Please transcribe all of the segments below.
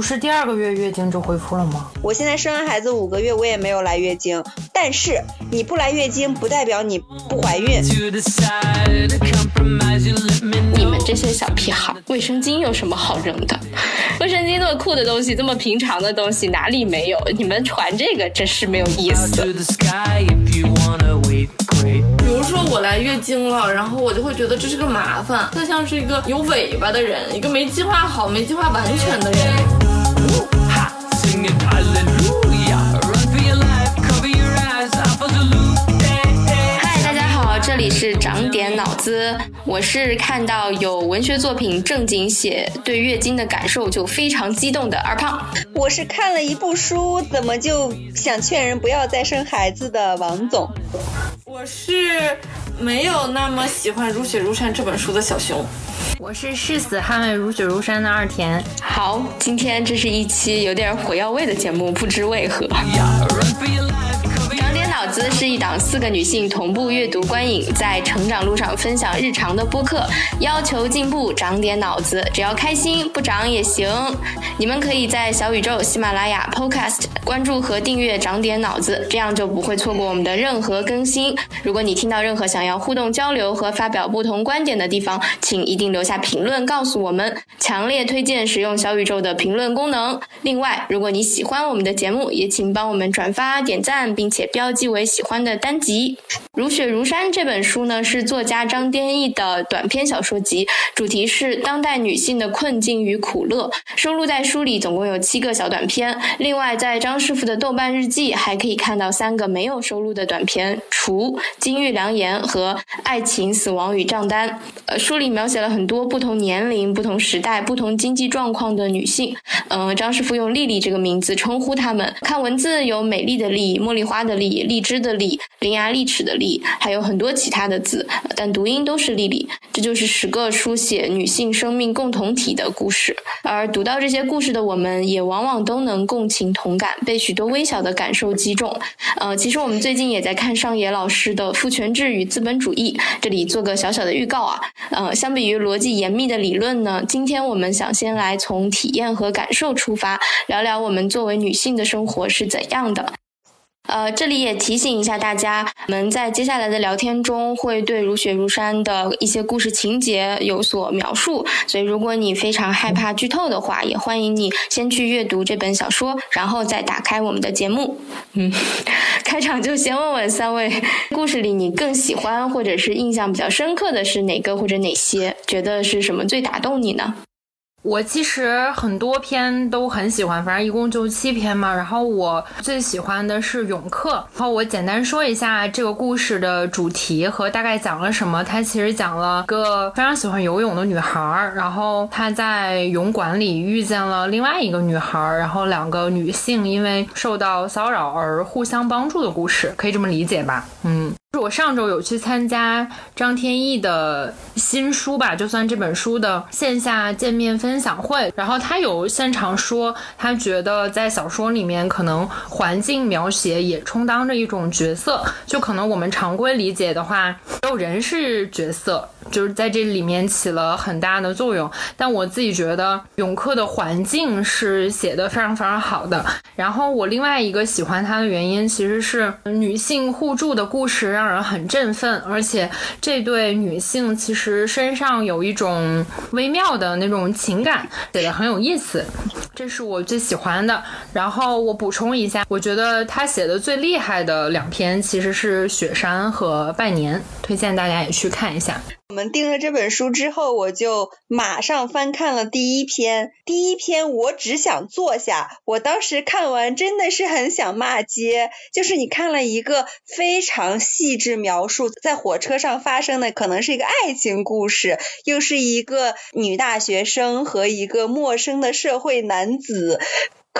不是第二个月月经就恢复了吗？我现在生完孩子五个月，我也没有来月经。但是你不来月经，不代表你不怀孕。你们这些小屁孩，卫生巾有什么好扔的？卫生巾那么酷的东西，这么平常的东西，哪里没有？你们传这个真是没有意思。比如说我来月经了，然后我就会觉得这是个麻烦，它像是一个有尾巴的人，一个没计划好、没计划完全的人。这里是长点脑子，我是看到有文学作品正经写对月经的感受就非常激动的二胖，我是看了一部书，怎么就想劝人不要再生孩子的王总，我是没有那么喜欢《如雪如山》这本书的小熊，我是誓死捍卫《如雪如山》的二田。好，今天这是一期有点火药味的节目，不知为何。脑子是一档四个女性同步阅读观影，在成长路上分享日常的播客，要求进步，长点脑子，只要开心，不长也行。你们可以在小宇宙、喜马拉雅、Podcast 关注和订阅“长点脑子”，这样就不会错过我们的任何更新。如果你听到任何想要互动交流和发表不同观点的地方，请一定留下评论告诉我们。强烈推荐使用小宇宙的评论功能。另外，如果你喜欢我们的节目，也请帮我们转发、点赞，并且标记。记为喜欢的单集，《如雪如山》这本书呢，是作家张滇义的短篇小说集，主题是当代女性的困境与苦乐。收录在书里总共有七个小短篇。另外，在张师傅的豆瓣日记还可以看到三个没有收录的短篇，《除金玉良言》和《爱情、死亡与账单》。呃，书里描写了很多不同年龄、不同时代、不同经济状况的女性。嗯，张师傅用“丽丽”这个名字称呼她们。看文字有美丽的丽、茉莉花的丽、荔枝的荔、伶牙俐齿的俐，还有很多其他的字，但读音都是丽丽。这就是十个书写女性生命共同体的故事。而读到这些故事的我们，也往往都能共情同感，被许多微小的感受击中。呃，其实我们最近也在看上野老师的《父权制与资本主义》，这里做个小小的预告啊。呃，相比于逻辑严密的理论呢，今天我们想先来从体验和感受出发，聊聊我们作为女性的生活是怎样的。呃，这里也提醒一下大家，我们在接下来的聊天中会对《如雪如山》的一些故事情节有所描述，所以如果你非常害怕剧透的话，也欢迎你先去阅读这本小说，然后再打开我们的节目。嗯，开场就先问问三位，故事里你更喜欢或者是印象比较深刻的是哪个或者哪些？觉得是什么最打动你呢？我其实很多篇都很喜欢，反正一共就七篇嘛。然后我最喜欢的是泳客。然后我简单说一下这个故事的主题和大概讲了什么。它其实讲了个非常喜欢游泳的女孩，然后她在泳馆里遇见了另外一个女孩，然后两个女性因为受到骚扰而互相帮助的故事，可以这么理解吧？嗯。我上周有去参加张天翼的新书吧，就算这本书的线下见面分享会。然后他有现场说，他觉得在小说里面可能环境描写也充当着一种角色，就可能我们常规理解的话，只有人是角色，就是在这里面起了很大的作用。但我自己觉得永客的环境是写的非常非常好的。然后我另外一个喜欢他的原因，其实是女性互助的故事。让人很振奋，而且这对女性其实身上有一种微妙的那种情感，写的很有意思，这是我最喜欢的。然后我补充一下，我觉得他写的最厉害的两篇其实是《雪山》和《拜年》，推荐大家也去看一下。我们订了这本书之后，我就马上翻看了第一篇。第一篇我只想坐下。我当时看完真的是很想骂街，就是你看了一个非常细致描述在火车上发生的，可能是一个爱情故事，又是一个女大学生和一个陌生的社会男子。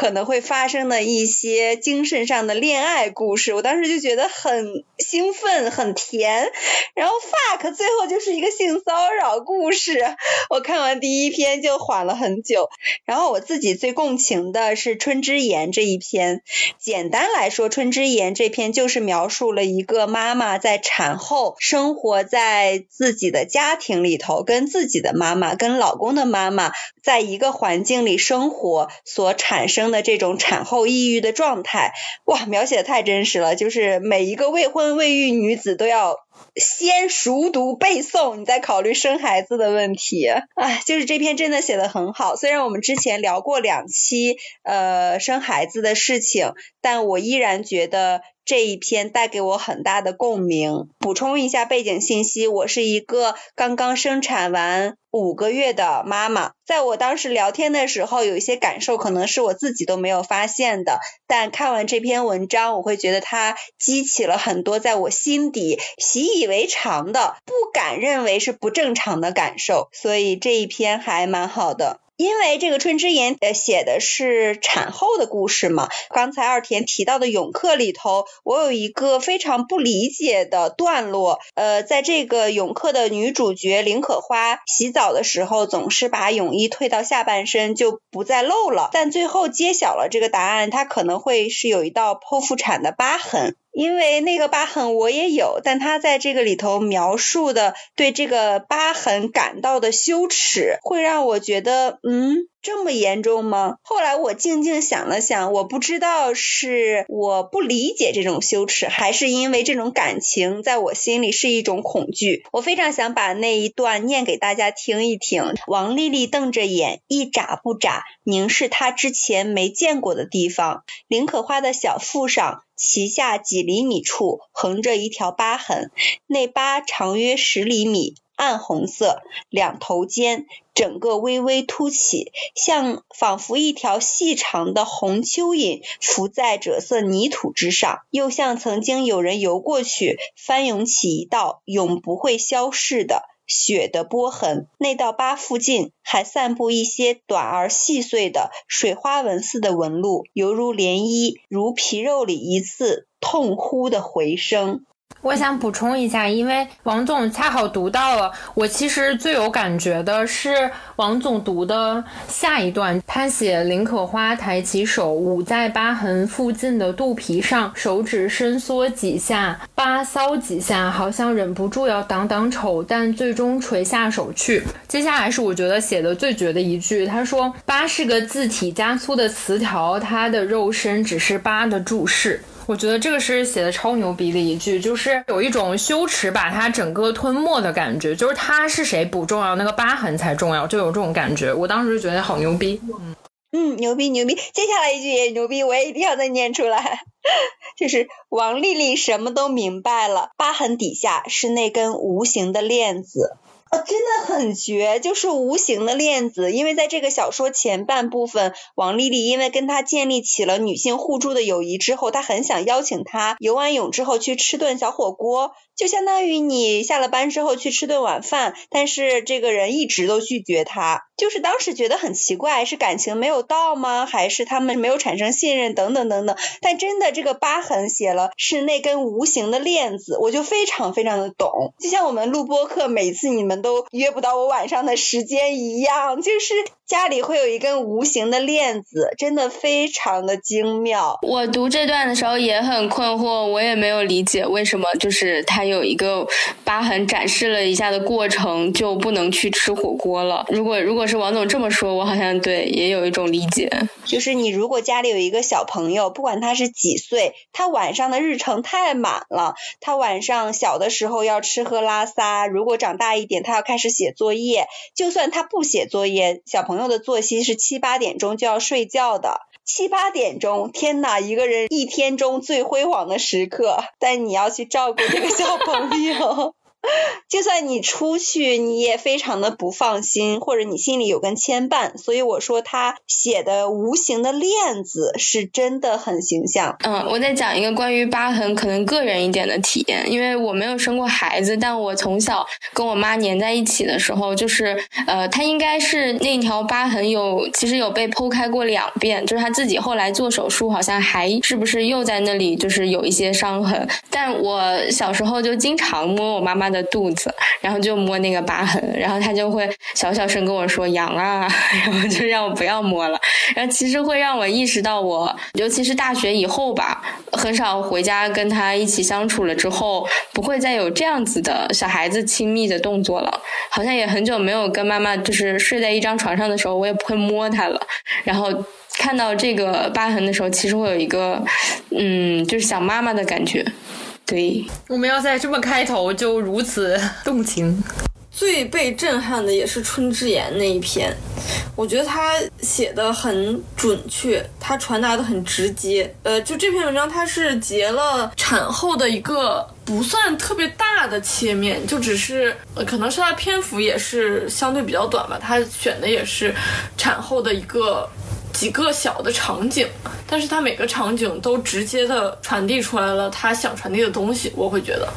可能会发生的一些精神上的恋爱故事，我当时就觉得很兴奋，很甜。然后 fuck 最后就是一个性骚扰故事，我看完第一篇就缓了很久。然后我自己最共情的是《春之言》这一篇。简单来说，《春之言》这篇就是描述了一个妈妈在产后生活在自己的家庭里头，跟自己的妈妈、跟老公的妈妈在一个环境里生活所产生的这种产后抑郁的状态。哇，描写的太真实了，就是每一个未婚未育女子都要。先熟读背诵，你再考虑生孩子的问题。哎，就是这篇真的写的很好。虽然我们之前聊过两期呃生孩子的事情，但我依然觉得。这一篇带给我很大的共鸣。补充一下背景信息，我是一个刚刚生产完五个月的妈妈。在我当时聊天的时候，有一些感受可能是我自己都没有发现的，但看完这篇文章，我会觉得它激起了很多在我心底习以为常的、不敢认为是不正常的感受，所以这一篇还蛮好的。因为这个《春之言》呃写的是产后的故事嘛，刚才二田提到的泳客里头，我有一个非常不理解的段落，呃，在这个泳客的女主角林可花洗澡的时候，总是把泳衣退到下半身就不再露了，但最后揭晓了这个答案，她可能会是有一道剖腹产的疤痕。因为那个疤痕我也有，但他在这个里头描述的对这个疤痕感到的羞耻，会让我觉得，嗯。这么严重吗？后来我静静想了想，我不知道是我不理解这种羞耻，还是因为这种感情在我心里是一种恐惧。我非常想把那一段念给大家听一听。王丽丽瞪着眼，一眨不眨，凝视她之前没见过的地方。林可花的小腹上，脐下几厘米处横着一条疤痕，那疤长约十厘米。暗红色，两头尖，整个微微凸起，像仿佛一条细长的红蚯蚓浮在赭色泥土之上，又像曾经有人游过去，翻涌起一道永不会消逝的血的波痕。内道疤附近还散布一些短而细碎的水花纹似的纹路，犹如涟漪，如皮肉里一次痛呼的回声。我想补充一下，因为王总恰好读到了，我其实最有感觉的是王总读的下一段。他写林可花抬起手捂在疤痕附近的肚皮上，手指伸缩几下，疤搔几下，好像忍不住要挡挡丑，但最终垂下手去。接下来是我觉得写的最绝的一句，他说：“疤是个字体加粗的词条，它的肉身只是疤的注释。”我觉得这个是写的超牛逼的一句，就是有一种羞耻把它整个吞没的感觉，就是他是谁不重要，那个疤痕才重要，就有这种感觉。我当时就觉得好牛逼，嗯嗯，牛逼牛逼。接下来一句也牛逼，我也一定要再念出来，就是王丽丽什么都明白了，疤痕底下是那根无形的链子。啊，真的很绝，就是无形的链子。因为在这个小说前半部分，王丽丽因为跟他建立起了女性互助的友谊之后，她很想邀请他游完泳之后去吃顿小火锅，就相当于你下了班之后去吃顿晚饭。但是这个人一直都拒绝他，就是当时觉得很奇怪，是感情没有到吗？还是他们没有产生信任？等等等等。但真的这个疤痕写了是那根无形的链子，我就非常非常的懂。就像我们录播课，每次你们。都约不到我晚上的时间一样，就是家里会有一根无形的链子，真的非常的精妙。我读这段的时候也很困惑，我也没有理解为什么就是他有一个疤痕展示了一下的过程就不能去吃火锅了。如果如果是王总这么说，我好像对也有一种理解。就是你如果家里有一个小朋友，不管他是几岁，他晚上的日程太满了，他晚上小的时候要吃喝拉撒，如果长大一点他。他要开始写作业，就算他不写作业，小朋友友的作息是七八点钟就要睡觉的。七八点钟，天哪，一个人一天中最辉煌的时刻，但你要去照顾这个小朋友。就算你出去，你也非常的不放心，或者你心里有根牵绊。所以我说他写的无形的链子是真的很形象。嗯，我再讲一个关于疤痕可能个人一点的体验，因为我没有生过孩子，但我从小跟我妈粘在一起的时候，就是呃，她应该是那条疤痕有其实有被剖开过两遍，就是她自己后来做手术，好像还是不是又在那里就是有一些伤痕。但我小时候就经常摸我妈妈的肚子，然后就摸那个疤痕，然后他就会小小声跟我说“痒啊”，然后就让我不要摸了。然后其实会让我意识到，我尤其是大学以后吧，很少回家跟他一起相处了之后，不会再有这样子的小孩子亲密的动作了。好像也很久没有跟妈妈就是睡在一张床上的时候，我也不会摸他了。然后看到这个疤痕的时候，其实会有一个嗯，就是想妈妈的感觉。对，我们要在这么开头就如此 动情。最被震撼的也是春之言那一篇，我觉得他写的很准确，他传达的很直接。呃，就这篇文章，它是截了产后的一个不算特别大的切面，就只是呃，可能是它篇幅也是相对比较短吧，他选的也是产后的一个。几个小的场景，但是他每个场景都直接的传递出来了他想传递的东西。我会觉得，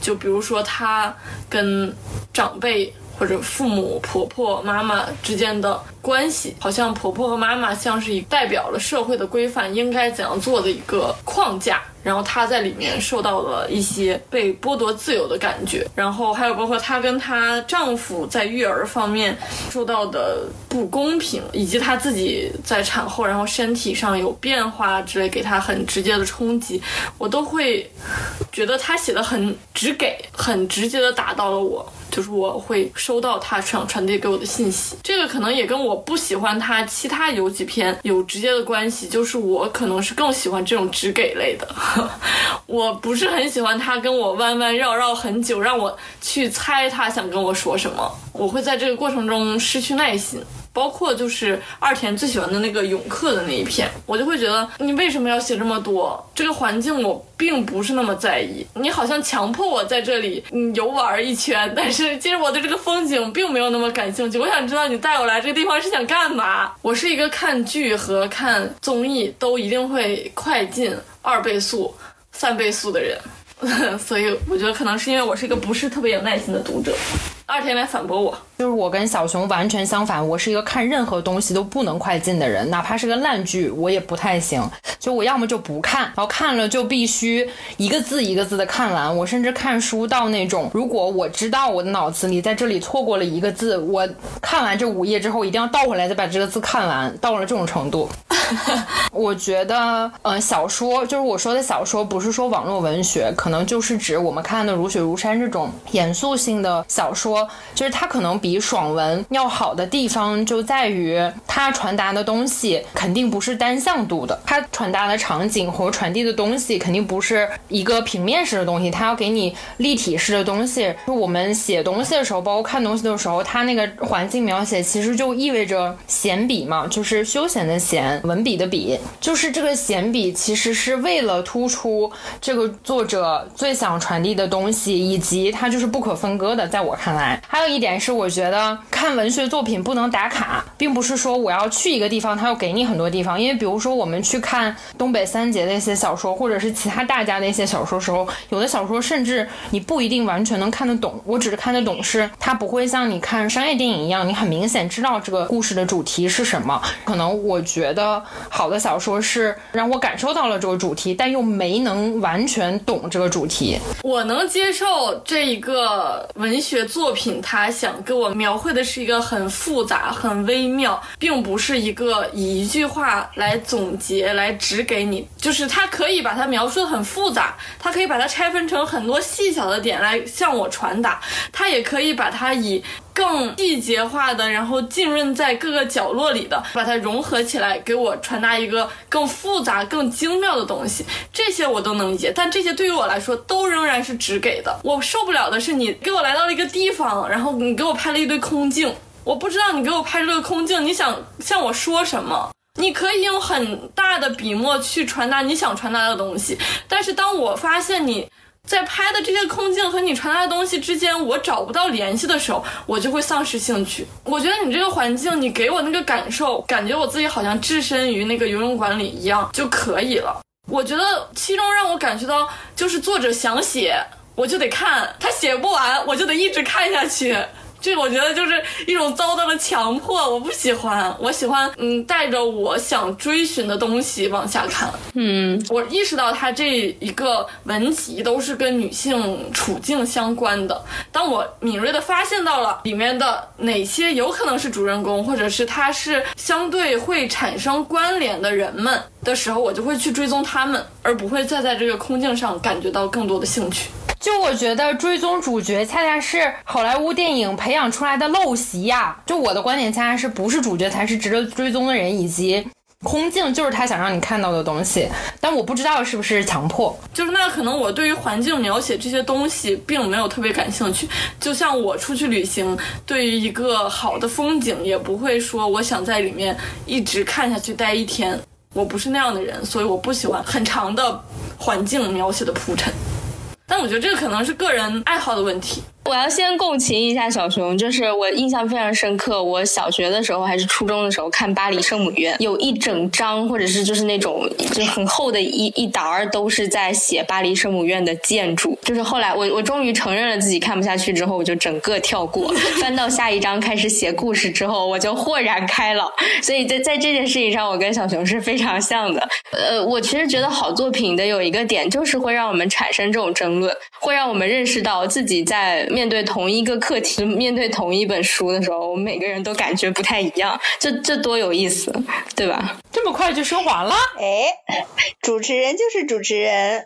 就比如说他跟长辈或者父母、婆婆、妈妈之间的关系，好像婆婆和妈妈像是一代表了社会的规范，应该怎样做的一个框架。然后她在里面受到了一些被剥夺自由的感觉，然后还有包括她跟她丈夫在育儿方面受到的不公平，以及她自己在产后然后身体上有变化之类，给她很直接的冲击，我都会觉得她写的很直给，很直接的打到了我，就是我会收到他想传递给我的信息。这个可能也跟我不喜欢他其他有几篇有直接的关系，就是我可能是更喜欢这种直给类的。我不是很喜欢他跟我弯弯绕绕很久，让我去猜他想跟我说什么。我会在这个过程中失去耐心。包括就是二田最喜欢的那个永克的那一篇，我就会觉得你为什么要写这么多？这个环境我并不是那么在意，你好像强迫我在这里嗯游玩一圈，但是其实我对这个风景并没有那么感兴趣。我想知道你带我来这个地方是想干嘛？我是一个看剧和看综艺都一定会快进。二倍速、三倍速的人，所以我觉得可能是因为我是一个不是特别有耐心的读者。二天来反驳我，就是我跟小熊完全相反，我是一个看任何东西都不能快进的人，哪怕是个烂剧，我也不太行。就我要么就不看，然后看了就必须一个字一个字的看完。我甚至看书到那种，如果我知道我的脑子里在这里错过了一个字，我看完这五页之后一定要倒回来再把这个字看完，到了这种程度。我觉得，嗯，小说就是我说的小说，不是说网络文学，可能就是指我们看的《如雪如山》这种严肃性的小说。就是它可能比爽文要好的地方就在于它传达的东西肯定不是单向度的，它传达的场景和传递的东西肯定不是一个平面式的东西，它要给你立体式的东西。就我们写东西的时候，包括看东西的时候，它那个环境描写其实就意味着闲笔嘛，就是休闲的闲，文笔的笔，就是这个闲笔其实是为了突出这个作者最想传递的东西，以及它就是不可分割的，在我看来。还有一点是，我觉得看文学作品不能打卡，并不是说我要去一个地方，他要给你很多地方。因为比如说我们去看东北三杰的一些小说，或者是其他大家的一些小说时候，有的小说甚至你不一定完全能看得懂。我只是看得懂，是它不会像你看商业电影一样，你很明显知道这个故事的主题是什么。可能我觉得好的小说是让我感受到了这个主题，但又没能完全懂这个主题。我能接受这一个文学作品。它想给我描绘的是一个很复杂、很微妙，并不是一个以一句话来总结、来指给你。就是他可以把它描述的很复杂，他可以把它拆分成很多细小的点来向我传达，他也可以把它以。更细节化的，然后浸润在各个角落里的，把它融合起来，给我传达一个更复杂、更精妙的东西。这些我都能理解，但这些对于我来说都仍然是只给的。我受不了的是你给我来到了一个地方，然后你给我拍了一堆空镜，我不知道你给我拍这个空镜，你想向我说什么？你可以用很大的笔墨去传达你想传达的东西，但是当我发现你。在拍的这些空镜和你传达的东西之间，我找不到联系的时候，我就会丧失兴趣。我觉得你这个环境，你给我那个感受，感觉我自己好像置身于那个游泳馆里一样就可以了。我觉得其中让我感觉到，就是作者想写，我就得看；他写不完，我就得一直看下去。这我觉得就是一种遭到了强迫，我不喜欢。我喜欢，嗯，带着我想追寻的东西往下看。嗯，我意识到它这一个文集都是跟女性处境相关的。当我敏锐的发现到了里面的哪些有可能是主人公，或者是他是相对会产生关联的人们的时候，我就会去追踪他们，而不会再在这个空镜上感觉到更多的兴趣。就我觉得追踪主角恰恰是好莱坞电影培养出来的陋习呀。就我的观点，恰恰是不是主角才是值得追踪的人，以及空镜就是他想让你看到的东西。但我不知道是不是强迫，就是那可能我对于环境描写这些东西并没有特别感兴趣。就像我出去旅行，对于一个好的风景，也不会说我想在里面一直看下去待一天。我不是那样的人，所以我不喜欢很长的环境描写的铺陈。但我觉得这个可能是个人爱好的问题。我要先共情一下小熊，就是我印象非常深刻。我小学的时候还是初中的时候看《巴黎圣母院》，有一整章或者是就是那种就很厚的一一沓儿，都是在写巴黎圣母院的建筑。就是后来我我终于承认了自己看不下去之后，我就整个跳过，翻到下一章开始写故事之后，我就豁然开朗。所以在在这件事情上，我跟小熊是非常像的。呃，我其实觉得好作品的有一个点，就是会让我们产生这种争论，会让我们认识到自己在。面对同一个课题，面对同一本书的时候，我们每个人都感觉不太一样，这这多有意思，对吧？这么快就升华了？哎，主持人就是主持人。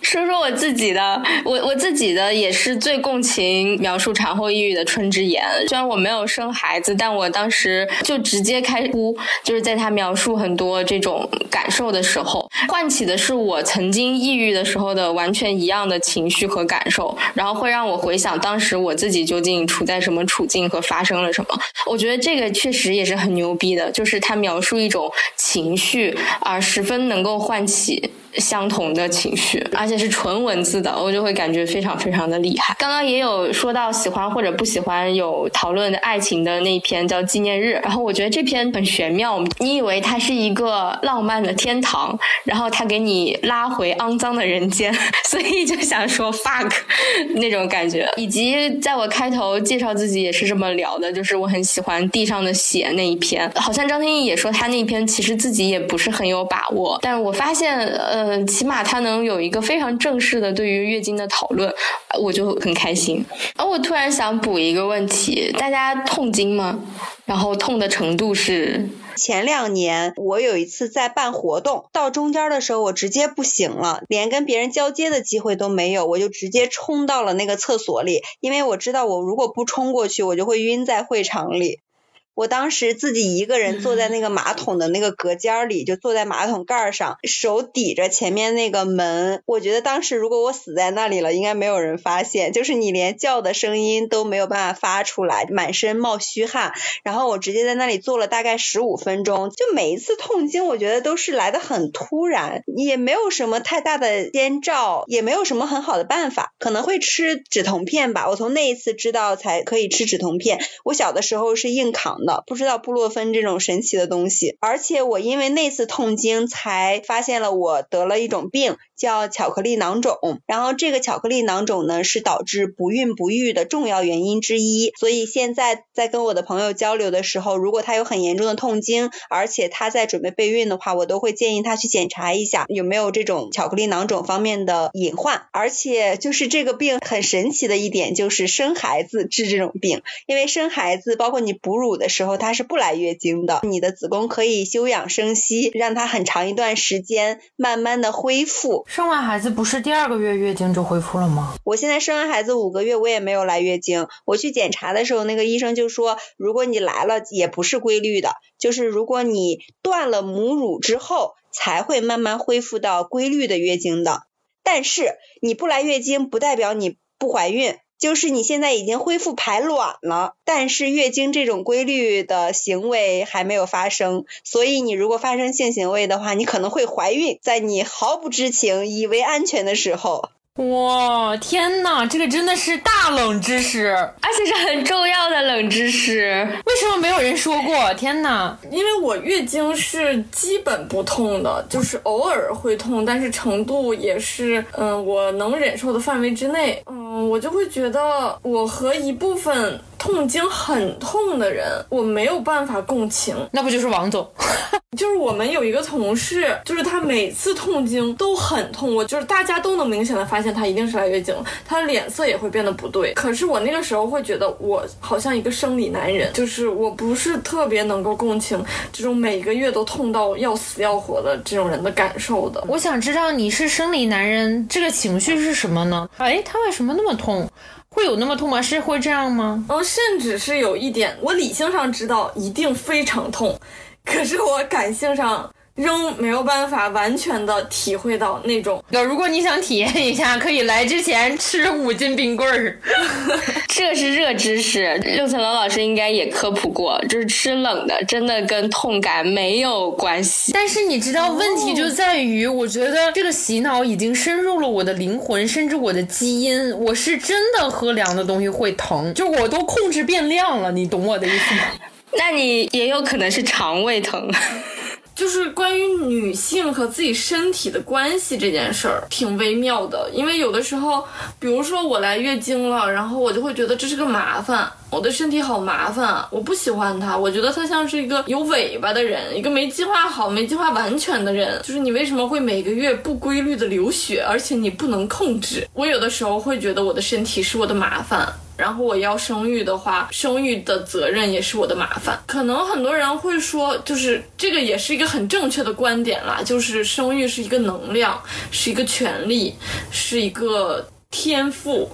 说说我自己的，我我自己的也是最共情描述产后抑郁的春之言。虽然我没有生孩子，但我当时就直接开哭，就是在他描述很多这种感受的时候，唤起的是我曾经抑郁的时候的完全一样的情绪和感受，然后会让我回想当时我自己究竟处在什么处境和发生了什么。我觉得这个确实也是很牛逼的，就是他描述一种情绪，啊十分能够唤起。相同的情绪，而且是纯文字的，我就会感觉非常非常的厉害。刚刚也有说到喜欢或者不喜欢有讨论的爱情的那一篇叫《纪念日》，然后我觉得这篇很玄妙。你以为它是一个浪漫的天堂，然后它给你拉回肮脏的人间，所以就想说 fuck 那种感觉。以及在我开头介绍自己也是这么聊的，就是我很喜欢地上的血那一篇。好像张天翼也说他那篇其实自己也不是很有把握，但是我发现呃。嗯，起码他能有一个非常正式的对于月经的讨论，我就很开心。而我突然想补一个问题：大家痛经吗？然后痛的程度是？前两年我有一次在办活动，到中间的时候我直接不行了，连跟别人交接的机会都没有，我就直接冲到了那个厕所里，因为我知道我如果不冲过去，我就会晕在会场里。我当时自己一个人坐在那个马桶的那个隔间里，就坐在马桶盖上，手抵着前面那个门。我觉得当时如果我死在那里了，应该没有人发现，就是你连叫的声音都没有办法发出来，满身冒虚汗。然后我直接在那里坐了大概十五分钟，就每一次痛经，我觉得都是来的很突然，也没有什么太大的先兆，也没有什么很好的办法，可能会吃止痛片吧。我从那一次知道才可以吃止痛片。我小的时候是硬扛。不知道布洛芬这种神奇的东西，而且我因为那次痛经才发现了我得了一种病，叫巧克力囊肿。然后这个巧克力囊肿呢是导致不孕不育的重要原因之一。所以现在在跟我的朋友交流的时候，如果他有很严重的痛经，而且他在准备备孕的话，我都会建议他去检查一下有没有这种巧克力囊肿方面的隐患。而且就是这个病很神奇的一点就是生孩子治这种病，因为生孩子包括你哺乳的。时候它是不来月经的，你的子宫可以休养生息，让它很长一段时间慢慢的恢复。生完孩子不是第二个月月经就恢复了吗？我现在生完孩子五个月，我也没有来月经。我去检查的时候，那个医生就说，如果你来了也不是规律的，就是如果你断了母乳之后，才会慢慢恢复到规律的月经的。但是你不来月经，不代表你不怀孕。就是你现在已经恢复排卵了，但是月经这种规律的行为还没有发生，所以你如果发生性行为的话，你可能会怀孕，在你毫不知情、以为安全的时候。哇，天哪，这个真的是大冷知识，而且是很重要的冷知识。为什么没有人说过？天哪！因为我月经是基本不痛的，就是偶尔会痛，但是程度也是嗯我能忍受的范围之内。嗯，我就会觉得我和一部分痛经很痛的人，我没有办法共情。那不就是王总？就是我们有一个同事，就是他每次痛经都很痛，我就是大家都能明显的发现他一定是来月经了，他的脸色也会变得不对。可是我那个时候会觉得我好像一个生理男人，就是我不是特别能够共情这种每个月都痛到要死要活的这种人的感受的。我想知道你是生理男人，这个情绪是什么呢？哎，他为什么那么痛？会有那么痛吗？是会这样吗？嗯，甚至是有一点，我理性上知道一定非常痛。可是我感性上仍没有办法完全的体会到那种。那如果你想体验一下，可以来之前吃五斤冰棍儿。这是热知识，六层楼老师应该也科普过，就是吃冷的真的跟痛感没有关系。但是你知道，问题就在于，我觉得这个洗脑已经深入了我的灵魂，甚至我的基因。我是真的喝凉的东西会疼，就我都控制变量了，你懂我的意思吗？那你也有可能是肠胃疼，就是关于女性和自己身体的关系这件事儿，挺微妙的。因为有的时候，比如说我来月经了，然后我就会觉得这是个麻烦，我的身体好麻烦，我不喜欢它，我觉得它像是一个有尾巴的人，一个没计划好、没计划完全的人。就是你为什么会每个月不规律的流血，而且你不能控制？我有的时候会觉得我的身体是我的麻烦。然后我要生育的话，生育的责任也是我的麻烦。可能很多人会说，就是这个也是一个很正确的观点啦，就是生育是一个能量，是一个权利，是一个天赋。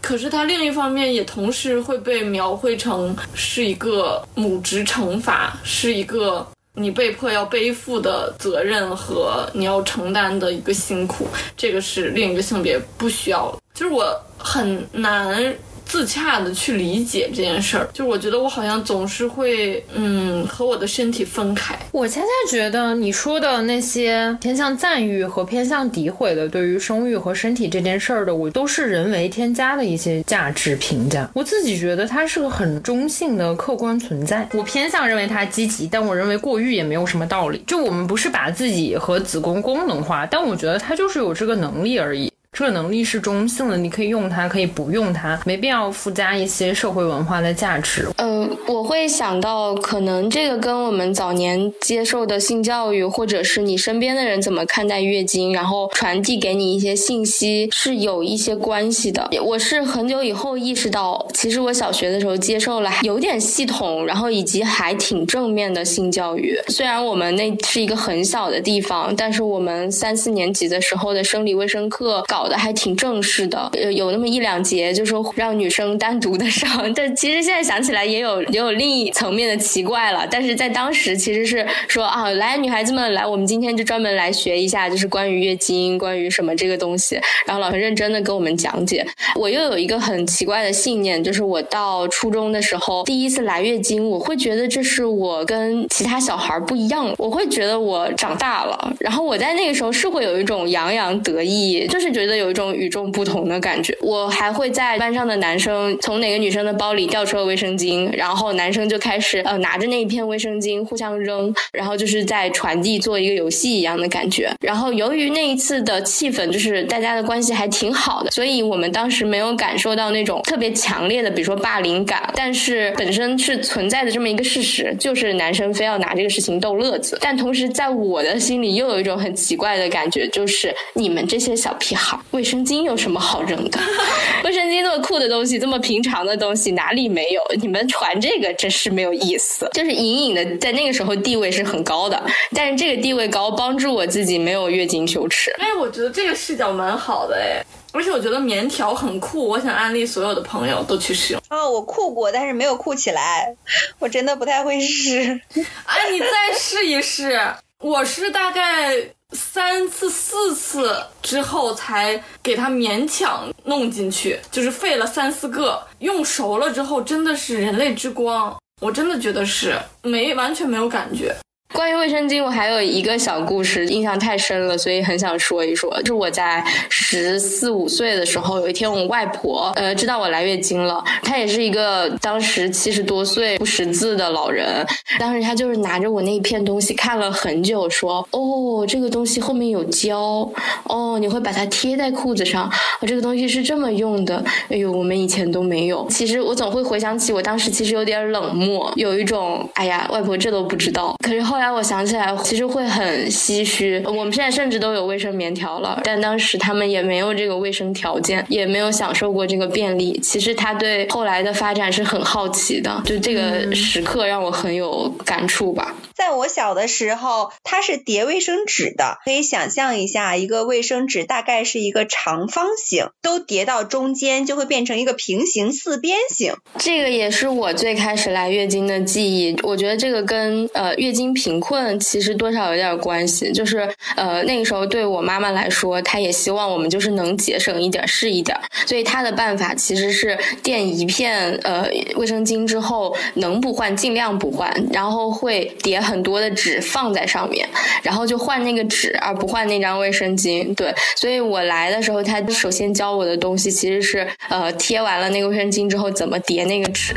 可是它另一方面也同时会被描绘成是一个母职惩罚，是一个你被迫要背负的责任和你要承担的一个辛苦。这个是另一个性别不需要，就是我很难。自洽的去理解这件事儿，就我觉得我好像总是会，嗯，和我的身体分开。我恰恰觉得你说的那些偏向赞誉和偏向诋毁的，对于生育和身体这件事儿的，我都是人为添加的一些价值评价。我自己觉得它是个很中性的客观存在。我偏向认为它积极，但我认为过誉也没有什么道理。就我们不是把自己和子宫功能化，但我觉得它就是有这个能力而已。这个能力是中性的，你可以用它，可以不用它，没必要附加一些社会文化的价值。嗯，我会想到，可能这个跟我们早年接受的性教育，或者是你身边的人怎么看待月经，然后传递给你一些信息，是有一些关系的。我是很久以后意识到，其实我小学的时候接受了有点系统，然后以及还挺正面的性教育。虽然我们那是一个很小的地方，但是我们三四年级的时候的生理卫生课。的还挺正式的，有有那么一两节，就说让女生单独的 上。但其实现在想起来，也有也有另一层面的奇怪了。但是在当时，其实是说啊，来，女孩子们来，我们今天就专门来学一下，就是关于月经，关于什么这个东西。然后老师认真的跟我们讲解。我又有一个很奇怪的信念，就是我到初中的时候，第一次来月经，我会觉得这是我跟其他小孩不一样，我会觉得我长大了。然后我在那个时候是会有一种洋洋得意，就是觉得。得有一种与众不同的感觉。我还会在班上的男生从哪个女生的包里掉出了卫生巾，然后男生就开始呃拿着那一片卫生巾互相扔，然后就是在传递做一个游戏一样的感觉。然后由于那一次的气氛就是大家的关系还挺好的，所以我们当时没有感受到那种特别强烈的，比如说霸凌感。但是本身是存在的这么一个事实，就是男生非要拿这个事情逗乐子。但同时在我的心里又有一种很奇怪的感觉，就是你们这些小屁孩。卫生巾有什么好扔的？卫生巾这么酷的东西，这么平常的东西，哪里没有？你们传这个真是没有意思。就是隐隐的在那个时候地位是很高的，但是这个地位高帮助我自己没有月经羞耻。哎，我觉得这个视角蛮好的哎，而且我觉得棉条很酷，我想安利所有的朋友都去使用。哦，我酷过，但是没有酷起来，我真的不太会试。哎，你再试一试，我是大概。三次四次之后才给它勉强弄进去，就是费了三四个。用熟了之后，真的是人类之光，我真的觉得是没完全没有感觉。关于卫生巾，我还有一个小故事，印象太深了，所以很想说一说。就是我在十四五岁的时候，有一天我外婆呃知道我来月经了，她也是一个当时七十多岁不识字的老人，当时她就是拿着我那一片东西看了很久，说哦这个东西后面有胶，哦你会把它贴在裤子上，我这个东西是这么用的。哎呦，我们以前都没有。其实我总会回想起我当时其实有点冷漠，有一种哎呀外婆这都不知道。可是后后来我想起来，其实会很唏嘘。我们现在甚至都有卫生棉条了，但当时他们也没有这个卫生条件，也没有享受过这个便利。其实他对后来的发展是很好奇的，就这个时刻让我很有感触吧。在我小的时候，它是叠卫生纸的，可以想象一下，一个卫生纸大概是一个长方形，都叠到中间就会变成一个平行四边形。这个也是我最开始来月经的记忆。我觉得这个跟呃月经贫困其实多少有点关系，就是呃那个时候对我妈妈来说，她也希望我们就是能节省一点是一点，所以她的办法其实是垫一片呃卫生巾之后，能不换尽量不换，然后会叠。很多的纸放在上面，然后就换那个纸，而不换那张卫生巾。对，所以我来的时候，他首先教我的东西其实是，呃，贴完了那个卫生巾之后，怎么叠那个纸。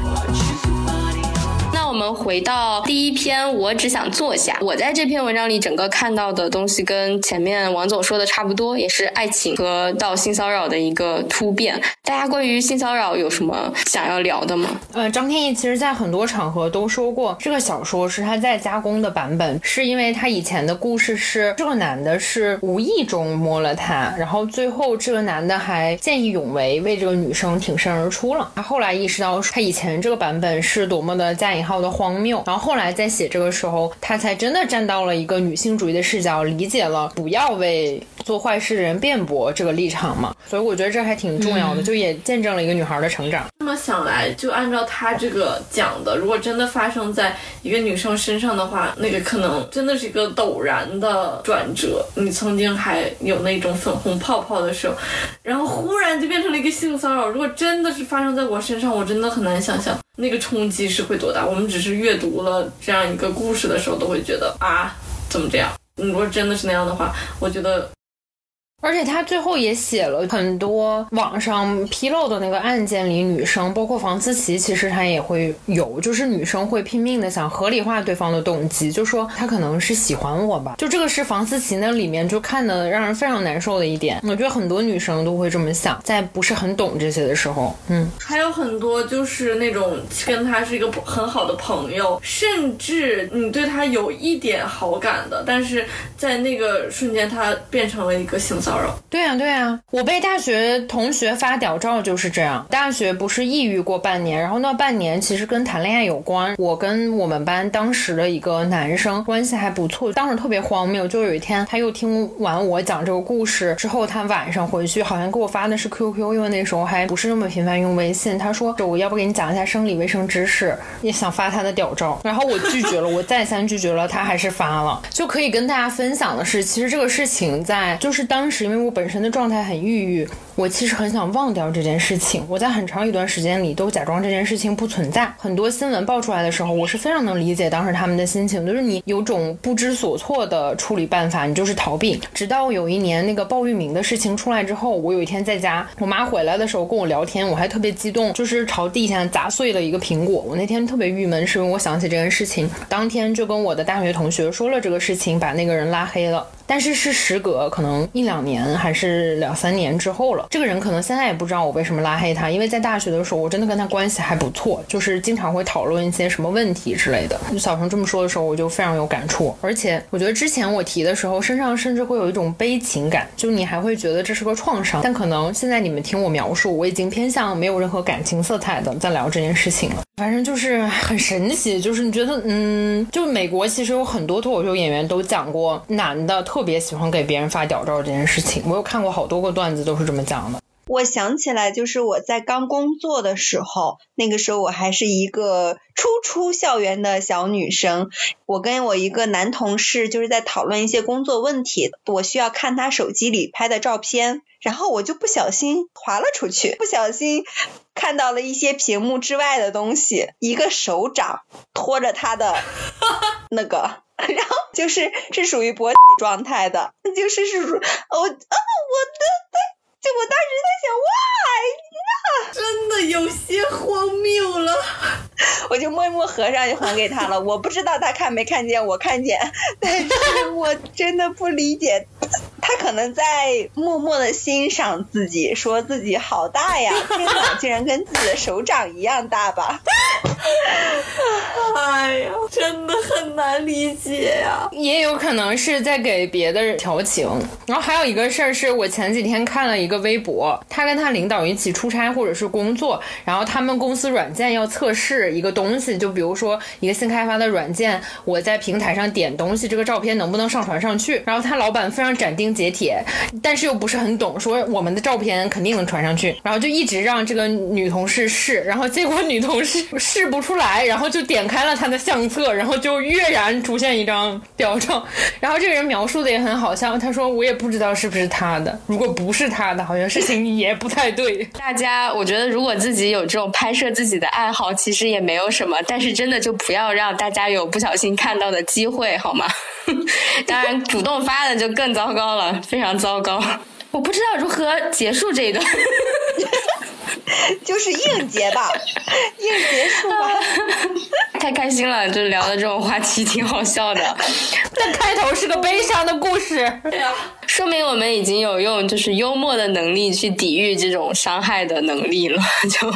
我们回到第一篇，我只想坐下。我在这篇文章里整个看到的东西跟前面王总说的差不多，也是爱情和到性骚扰的一个突变。大家关于性骚扰有什么想要聊的吗？呃，张天翼其实在很多场合都说过，这个小说是他在加工的版本，是因为他以前的故事是这个男的是无意中摸了她，然后最后这个男的还见义勇为，为这个女生挺身而出了。他后来意识到他以前这个版本是多么的加引号。的荒谬，然后后来在写这个时候，他才真的站到了一个女性主义的视角，理解了不要为做坏事的人辩驳这个立场嘛。所以我觉得这还挺重要的，就也见证了一个女孩的成长。这么想来，就按照他这个讲的，如果真的发生在一个女生身上的话，那个可能真的是一个陡然的转折。你曾经还有那种粉红泡泡的时候，然后忽然就变成了一个性骚扰。如果真的是发生在我身上，我真的很难想象那个冲击是会多大。我们。只是阅读了这样一个故事的时候，都会觉得啊，怎么这样？如果真的是那样的话，我觉得。而且他最后也写了很多网上披露的那个案件里，女生包括房思琪，其实她也会有，就是女生会拼命的想合理化对方的动机，就说他可能是喜欢我吧。就这个是房思琪那里面就看的让人非常难受的一点。我觉得很多女生都会这么想，在不是很懂这些的时候，嗯，还有很多就是那种跟他是一个很好的朋友，甚至你对他有一点好感的，但是在那个瞬间他变成了一个性骚对呀对呀，我被大学同学发屌照就是这样。大学不是抑郁过半年，然后那半年其实跟谈恋爱有关。我跟我们班当时的一个男生关系还不错，当时特别荒谬。就有一天他又听完我讲这个故事之后，他晚上回去好像给我发的是 QQ，因为那时候还不是那么频繁用微信。他说我要不给你讲一下生理卫生知识，也想发他的屌照，然后我拒绝了，我再三拒绝了，他还是发了。就可以跟大家分享的是，其实这个事情在就是当时。因为我本身的状态很抑郁，我其实很想忘掉这件事情。我在很长一段时间里都假装这件事情不存在。很多新闻爆出来的时候，我是非常能理解当时他们的心情，就是你有种不知所措的处理办法，你就是逃避。直到有一年那个鲍玉明的事情出来之后，我有一天在家，我妈回来的时候跟我聊天，我还特别激动，就是朝地下砸碎了一个苹果。我那天特别郁闷，是因为我想起这件事情，当天就跟我的大学同学说了这个事情，把那个人拉黑了。但是是时隔可能一两年还是两三年之后了，这个人可能现在也不知道我为什么拉黑他，因为在大学的时候我真的跟他关系还不错，就是经常会讨论一些什么问题之类的。小程这么说的时候，我就非常有感触，而且我觉得之前我提的时候，身上甚至会有一种悲情感，就你还会觉得这是个创伤。但可能现在你们听我描述，我已经偏向没有任何感情色彩的在聊这件事情了。反正就是很神奇，就是你觉得，嗯，就美国其实有很多脱口秀演员都讲过男的特别喜欢给别人发屌照这件事情。我有看过好多个段子，都是这么讲的。我想起来，就是我在刚工作的时候，那个时候我还是一个初出校园的小女生，我跟我一个男同事就是在讨论一些工作问题，我需要看他手机里拍的照片，然后我就不小心滑了出去，不小心。看到了一些屏幕之外的东西，一个手掌托着他的 那个然后就是是属于勃起状态的，就是是我啊我的就我当时在想哇 真的有些荒谬了。我就默默合上就还给他了。我不知道他看没看见，我看见，但是我真的不理解，他可能在默默的欣赏自己，说自己好大呀，电脑竟然跟自己的手掌一样大吧。哎呀，真的很难理解呀。也有可能是在给别的人调情。然后还有一个事儿是我前几天看了一个微博，他跟他领导一起出差或者是工作，然后他们公司软件要测试一个东西，就比如说一个新开发的软件，我在平台上点东西，这个照片能不能上传上去？然后他老板非常斩钉截铁，但是又不是很懂，说我们的照片肯定能传上去，然后就一直让这个女同事试，然后结果女同事试不出来，然后就点开了他的相册，然后就跃然出现一张表照，然后这个人描述的也很好笑，他说我也不知道是不是他的，如果不是他的，好像事情也不太对。大家，我觉得如果自己有这种拍摄自己的爱好，其实也没有什么，但是真的就不要让大家有不小心看到的机会，好吗？当然，主动发的就更糟糕了，非常糟糕。我不知道如何结束这一段。就是应节吧，应节束吧。太开心了，就聊的这种话题挺好笑的。那开头是个悲伤的故事，说明我们已经有用就是幽默的能力去抵御这种伤害的能力了，就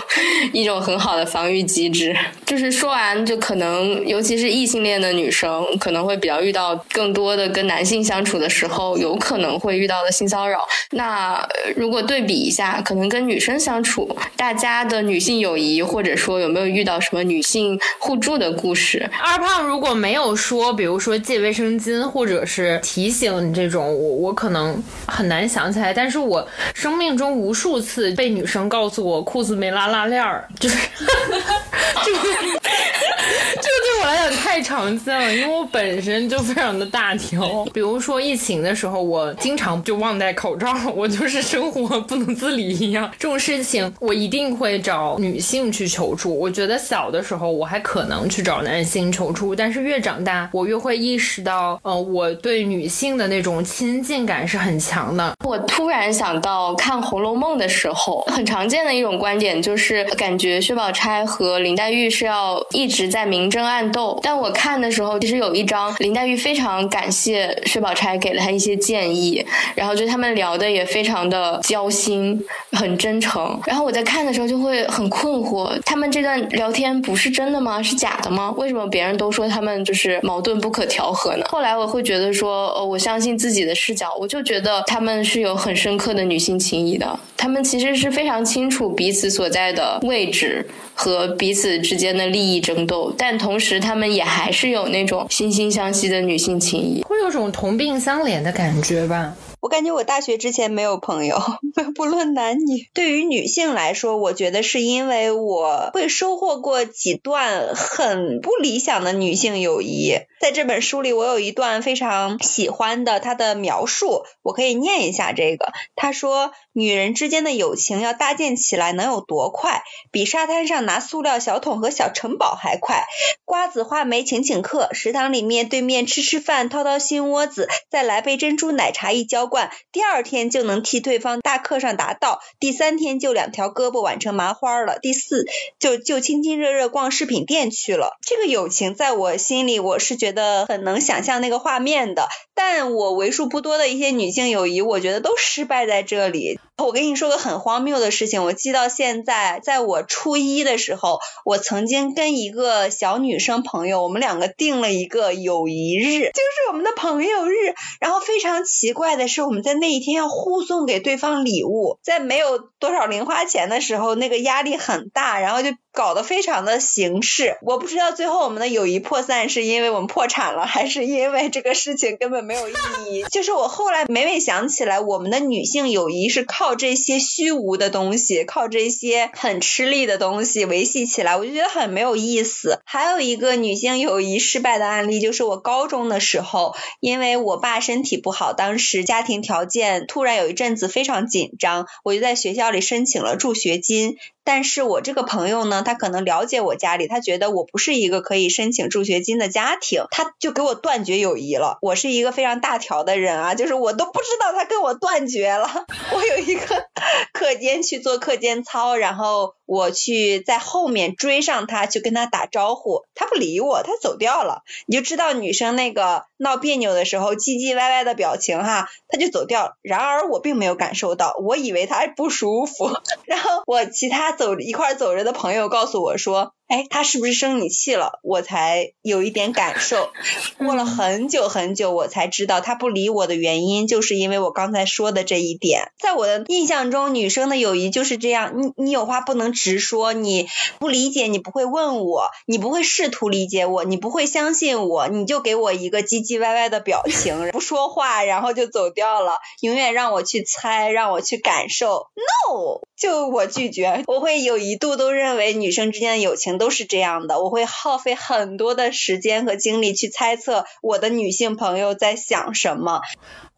一种很好的防御机制。就是说完，就可能尤其是异性恋的女生，可能会比较遇到更多的跟男性相处的时候，有可能会遇到的性骚扰。那如果对比一下，可能跟女生相处，大家的女性友谊，或者说有没有遇到什么女性互助的故事？二胖如果没有说，比如说借卫生巾或者是提醒你这种，我我可能很难想起来。但是我生命中无数次被女生告诉我裤子没拉拉链儿，就是这个这个对我来讲太常见了，因为我本身就非常的大条。比如说疫情的时候，我经常就忘戴口罩，我就是生活不能自理一样。这种事情我一定会找女性去求助。我觉得小的时候我还可能去找男性求助，但是越长大，我越会意识到，呃，我对女性的那种亲近感是很强的。我突然想到看《红楼梦》的时候，很常见的一种观点就是，感觉薛宝钗和林黛玉是要一直在明争暗斗。但我我看的时候，其实有一章林黛玉非常感谢薛宝钗给了她一些建议，然后就他们聊的也非常的交心，很真诚。然后我在看的时候就会很困惑，他们这段聊天不是真的吗？是假的吗？为什么别人都说他们就是矛盾不可调和呢？后来我会觉得说，呃，我相信自己的视角，我就觉得他们是有很深刻的女性情谊的，他们其实是非常清楚彼此所在的位置和彼此之间的利益争斗，但同时他们也还是有那种惺惺相惜的女性情谊。会有种同病相怜的感觉吧。我感觉我大学之前没有朋友，不论男女。对于女性来说，我觉得是因为我会收获过几段很不理想的女性友谊。在这本书里，我有一段非常喜欢的他的描述，我可以念一下这个。他说：“女人之间的友情要搭建起来能有多快？比沙滩上拿塑料小桶和小城堡还快。瓜子话梅请请客，食堂里面对面吃吃饭，掏掏心窝子，再来杯珍珠奶茶一浇灌，第二天就能替对方大课上答到，第三天就两条胳膊挽成麻花了，第四就就亲亲热热逛饰品店去了。这个友情在我心里，我是觉得的很能想象那个画面的。但我为数不多的一些女性友谊，我觉得都失败在这里。我跟你说个很荒谬的事情，我记到现在，在我初一的时候，我曾经跟一个小女生朋友，我们两个定了一个友谊日，就是我们的朋友日。然后非常奇怪的是，我们在那一天要互送给对方礼物，在没有多少零花钱的时候，那个压力很大，然后就搞得非常的形式。我不知道最后我们的友谊破散是因为我们破产了，还是因为这个事情根本没有意义。就是我后来每每想起来，我们的女性友谊是靠。靠这些虚无的东西，靠这些很吃力的东西维系起来，我就觉得很没有意思。还有一个女性友谊失败的案例，就是我高中的时候，因为我爸身体不好，当时家庭条件突然有一阵子非常紧张，我就在学校里申请了助学金。但是我这个朋友呢，他可能了解我家里，他觉得我不是一个可以申请助学金的家庭，他就给我断绝友谊了。我是一个非常大条的人啊，就是我都不知道他跟我断绝了。我有一个 课间去做课间操，然后我去在后面追上他，去跟他打招呼，他不理我，他走掉了。你就知道女生那个闹别扭的时候唧唧歪歪的表情哈，他就走掉。然而我并没有感受到，我以为他不舒服。然后我其他。走一块走着的朋友告诉我说。哎，他是不是生你气了？我才有一点感受。过了很久很久，我才知道他不理我的原因，就是因为我刚才说的这一点。在我的印象中，女生的友谊就是这样：你你有话不能直说，你不理解，你不会问我，你不会试图理解我，你不会相信我，你就给我一个唧唧歪歪的表情，不说话，然后就走掉了，永远让我去猜，让我去感受。No，就我拒绝。我会有一度都认为女生之间的友情。都是这样的，我会耗费很多的时间和精力去猜测我的女性朋友在想什么。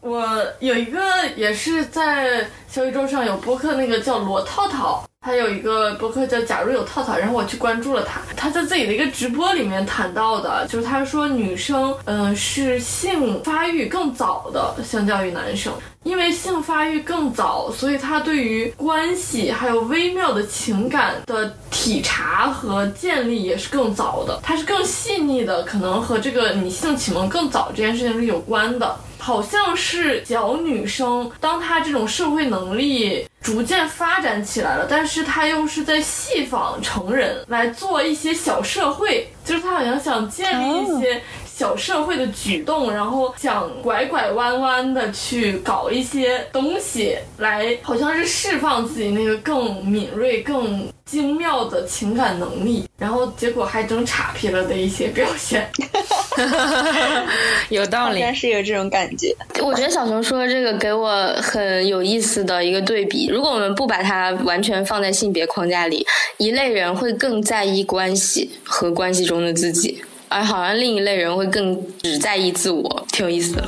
我有一个也是在小宇宙上有播客，那个叫罗套套。他有一个博客叫“假如有套套”，然后我去关注了他。他在自己的一个直播里面谈到的，就是他说女生，嗯，是性发育更早的，相较于男生，因为性发育更早，所以他对于关系还有微妙的情感的体察和建立也是更早的，他是更细腻的，可能和这个你性启蒙更早这件事情是有关的。好像是小女生，当她这种社会能力逐渐发展起来了，但是他又是在戏仿成人来做一些小社会，就是他好像想建立一些小社会的举动，然后想拐拐弯弯的去搞一些东西，来好像是释放自己那个更敏锐、更。精妙的情感能力，然后结果还整岔劈了的一些表现，有道理，但是有这种感觉。我觉得小熊说的这个给我很有意思的一个对比。如果我们不把它完全放在性别框架里，一类人会更在意关系和关系中的自己，而好像另一类人会更只在意自我，挺有意思的。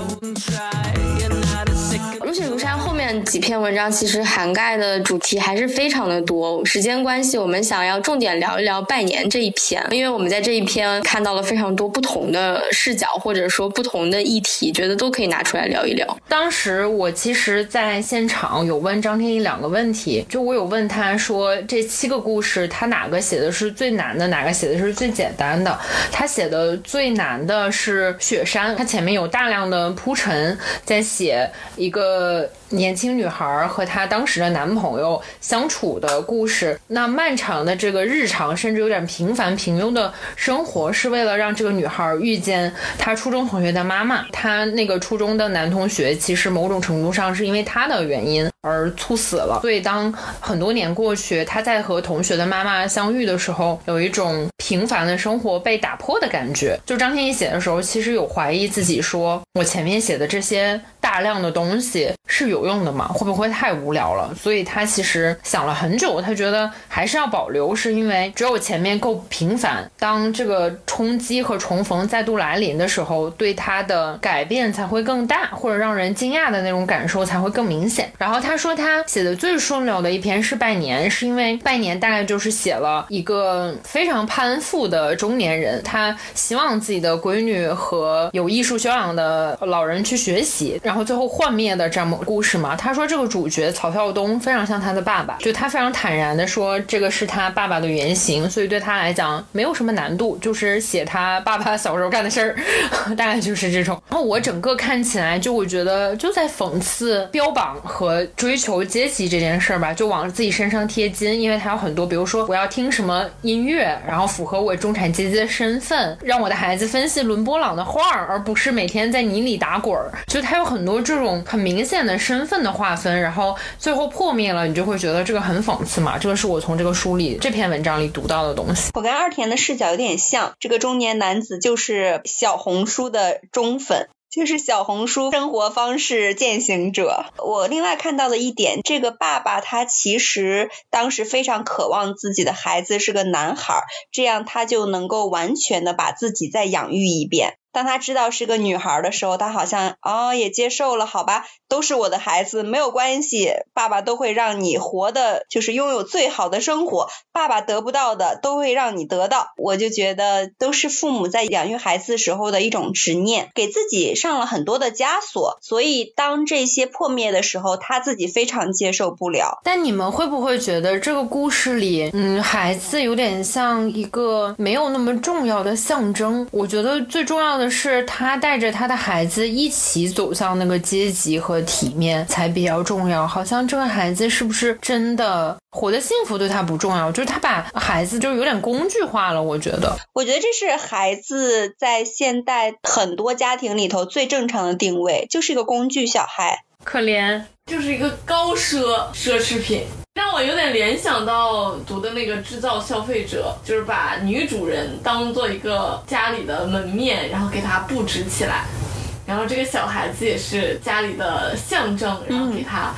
如雪如山后面几篇文章其实涵盖的主题还是非常的多。时间关系，我们想要重点聊一聊拜年这一篇，因为我们在这一篇看到了非常多不同的视角，或者说不同的议题，觉得都可以拿出来聊一聊。当时我其实在现场有问张天翼两个问题，就我有问他说这七个故事他哪个写的是最难的，哪个写的是最简单的？他写的最难的是雪山，他前面有大量的铺陈，在写一个。呃，年轻女孩和她当时的男朋友相处的故事，那漫长的这个日常，甚至有点平凡平庸的生活，是为了让这个女孩遇见她初中同学的妈妈。她那个初中的男同学，其实某种程度上是因为她的原因而猝死了。所以当很多年过去，她在和同学的妈妈相遇的时候，有一种平凡的生活被打破的感觉。就张天翼写的时候，其实有怀疑自己，说我前面写的这些大量的东西。是有有用的嘛？会不会太无聊了？所以他其实想了很久，他觉得还是要保留，是因为只有前面够平凡，当这个冲击和重逢再度来临的时候，对他的改变才会更大，或者让人惊讶的那种感受才会更明显。然后他说他写的最顺溜的一篇是拜年，是因为拜年大概就是写了一个非常攀附的中年人，他希望自己的闺女和有艺术修养的老人去学习，然后最后幻灭的。这么故事嘛，他说这个主角曹孝东非常像他的爸爸，就他非常坦然的说这个是他爸爸的原型，所以对他来讲没有什么难度，就是写他爸爸小时候干的事儿，大概就是这种。然后我整个看起来就我觉得就在讽刺标榜和追求阶级这件事儿吧，就往自己身上贴金，因为他有很多，比如说我要听什么音乐，然后符合我中产阶级的身份，让我的孩子分析伦勃朗的画，而不是每天在泥里打滚儿，就他有很多这种很。明显的身身份的划分，然后最后破灭了，你就会觉得这个很讽刺嘛。这个是我从这个书里这篇文章里读到的东西。我跟二田的视角有点像，这个中年男子就是小红书的忠粉。就是小红书生活方式践行者。我另外看到的一点，这个爸爸他其实当时非常渴望自己的孩子是个男孩，这样他就能够完全的把自己再养育一遍。当他知道是个女孩的时候，他好像哦也接受了，好吧，都是我的孩子，没有关系，爸爸都会让你活的，就是拥有最好的生活，爸爸得不到的都会让你得到。我就觉得都是父母在养育孩子时候的一种执念，给自己上了很多的枷锁，所以当这些破灭的时候，他自己非常接受不了。但你们会不会觉得这个故事里，嗯，孩子有点像一个没有那么重要的象征？我觉得最重要。的是他带着他的孩子一起走向那个阶级和体面才比较重要。好像这个孩子是不是真的活得幸福对他不重要，就是他把孩子就有点工具化了。我觉得，我觉得这是孩子在现代很多家庭里头最正常的定位，就是一个工具小孩，可怜，就是一个高奢奢侈品。让我有点联想到读的那个制造消费者，就是把女主人当做一个家里的门面，然后给她布置起来，然后这个小孩子也是家里的象征，然后给他。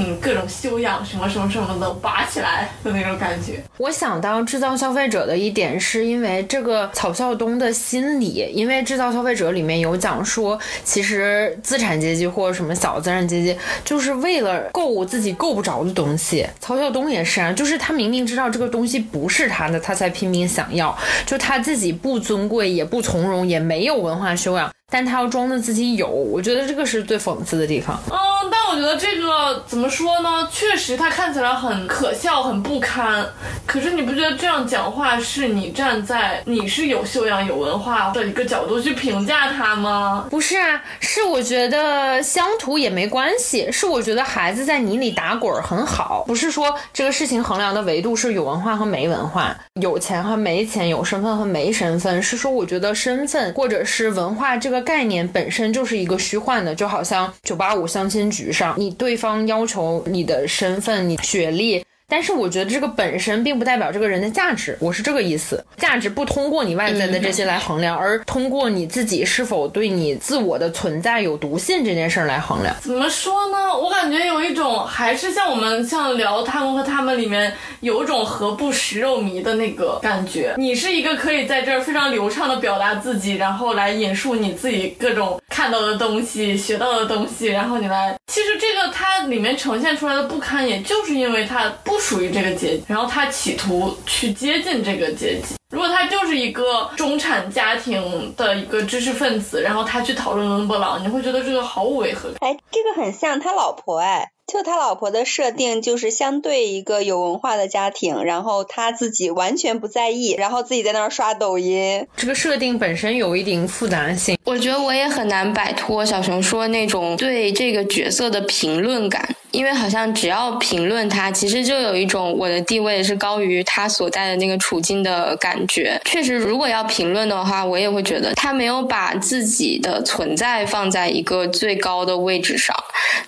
嗯各种修养，什么什么什么都拔起来的那种感觉。我想当制造消费者的一点，是因为这个曹孝东的心理，因为制造消费者里面有讲说，其实资产阶级或者什么小资产阶级，就是为了够自己够不着的东西。曹孝东也是啊，就是他明明知道这个东西不是他的，他才拼命想要。就他自己不尊贵，也不从容，也没有文化修养。但他要装的自己有，我觉得这个是最讽刺的地方。嗯，但我觉得这个怎么说呢？确实他看起来很可笑，很不堪。可是你不觉得这样讲话是你站在你是有修养、有文化的一个角度去评价他吗？不是啊，是我觉得乡土也没关系。是我觉得孩子在泥里打滚很好。不是说这个事情衡量的维度是有文化和没文化，有钱和没钱，有身份和没身份。是说我觉得身份或者是文化这个。概念本身就是一个虚幻的，就好像九八五相亲局上，你对方要求你的身份、你学历。但是我觉得这个本身并不代表这个人的价值，我是这个意思。价值不通过你外在的这些来衡量，而通过你自己是否对你自我的存在有毒性这件事儿来衡量。怎么说呢？我感觉有一种还是像我们像聊他们和他们里面有一种何不食肉糜的那个感觉。你是一个可以在这儿非常流畅的表达自己，然后来引述你自己各种看到的东西、学到的东西，然后你来。其实这个它里面呈现出来的不堪，也就是因为它不。属于这个阶级，然后他企图去接近这个阶级。如果他就是一个中产家庭的一个知识分子，然后他去讨论伦勃朗，你会觉得这个毫无违和感。哎，这个很像他老婆哎。就他老婆的设定就是相对一个有文化的家庭，然后他自己完全不在意，然后自己在那儿刷抖音。这个设定本身有一定复杂性，我觉得我也很难摆脱小熊说那种对这个角色的评论感，因为好像只要评论他，其实就有一种我的地位是高于他所在的那个处境的感觉。确实，如果要评论的话，我也会觉得他没有把自己的存在放在一个最高的位置上，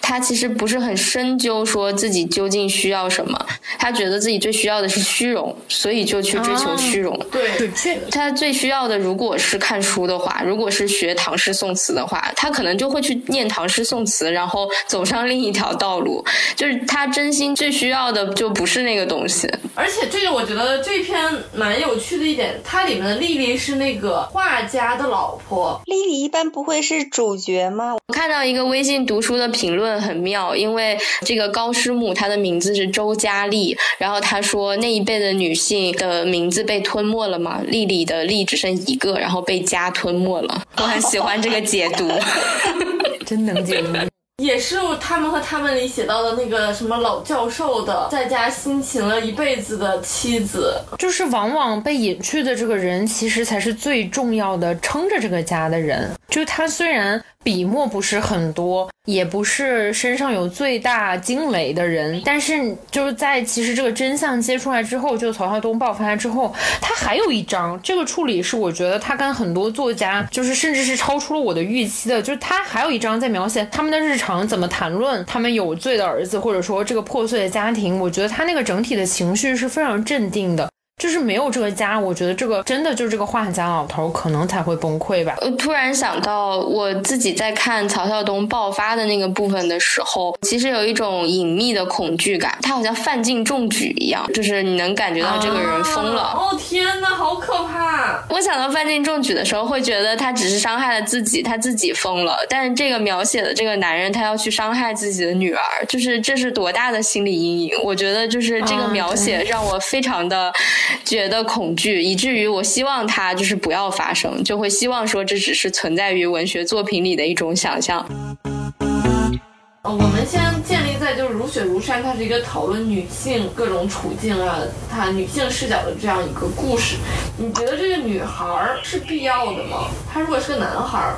他其实不是很。深究说自己究竟需要什么，他觉得自己最需要的是虚荣，所以就去追求虚荣。对，他最需要的如果是看书的话，如果是学唐诗宋词的话，他可能就会去念唐诗宋词，然后走上另一条道路。就是他真心最需要的就不是那个东西。而且这个我觉得这篇蛮有趣的一点，它里面的丽丽是那个画家的老婆。丽丽一般不会是主角吗？我看到一个微信读书的评论很妙，因为。这个高师母，她的名字是周佳丽。然后她说，那一辈的女性的名字被吞没了嘛？丽丽的丽只剩一个，然后被家吞没了。我很喜欢这个解读，真能解读。也是他们和他们里写到的那个什么老教授的，在家辛勤了一辈子的妻子，就是往往被隐去的这个人，其实才是最重要的撑着这个家的人。就他虽然。笔墨不是很多，也不是身上有最大惊雷的人，但是就是在其实这个真相揭出来之后，就曹孝东爆发之后，他还有一章，这个处理是我觉得他跟很多作家就是甚至是超出了我的预期的，就是他还有一章在描写他们的日常怎么谈论他们有罪的儿子，或者说这个破碎的家庭，我觉得他那个整体的情绪是非常镇定的。就是没有这个家，我觉得这个真的就是这个画家老头可能才会崩溃吧。我突然想到，我自己在看曹孝东爆发的那个部分的时候，其实有一种隐秘的恐惧感，他好像犯尽中举一样，就是你能感觉到这个人疯了。哦天哪，好可怕！我想到犯尽中举的时候，会觉得他只是伤害了自己，他自己疯了。但是这个描写的这个男人，他要去伤害自己的女儿，就是这是多大的心理阴影？我觉得就是这个描写让我非常的。觉得恐惧，以至于我希望它就是不要发生，就会希望说这只是存在于文学作品里的一种想象。我们先建立在就是《如雪如山》，它是一个讨论女性各种处境啊，它女性视角的这样一个故事。你觉得这个女孩是必要的吗？她如果是个男孩，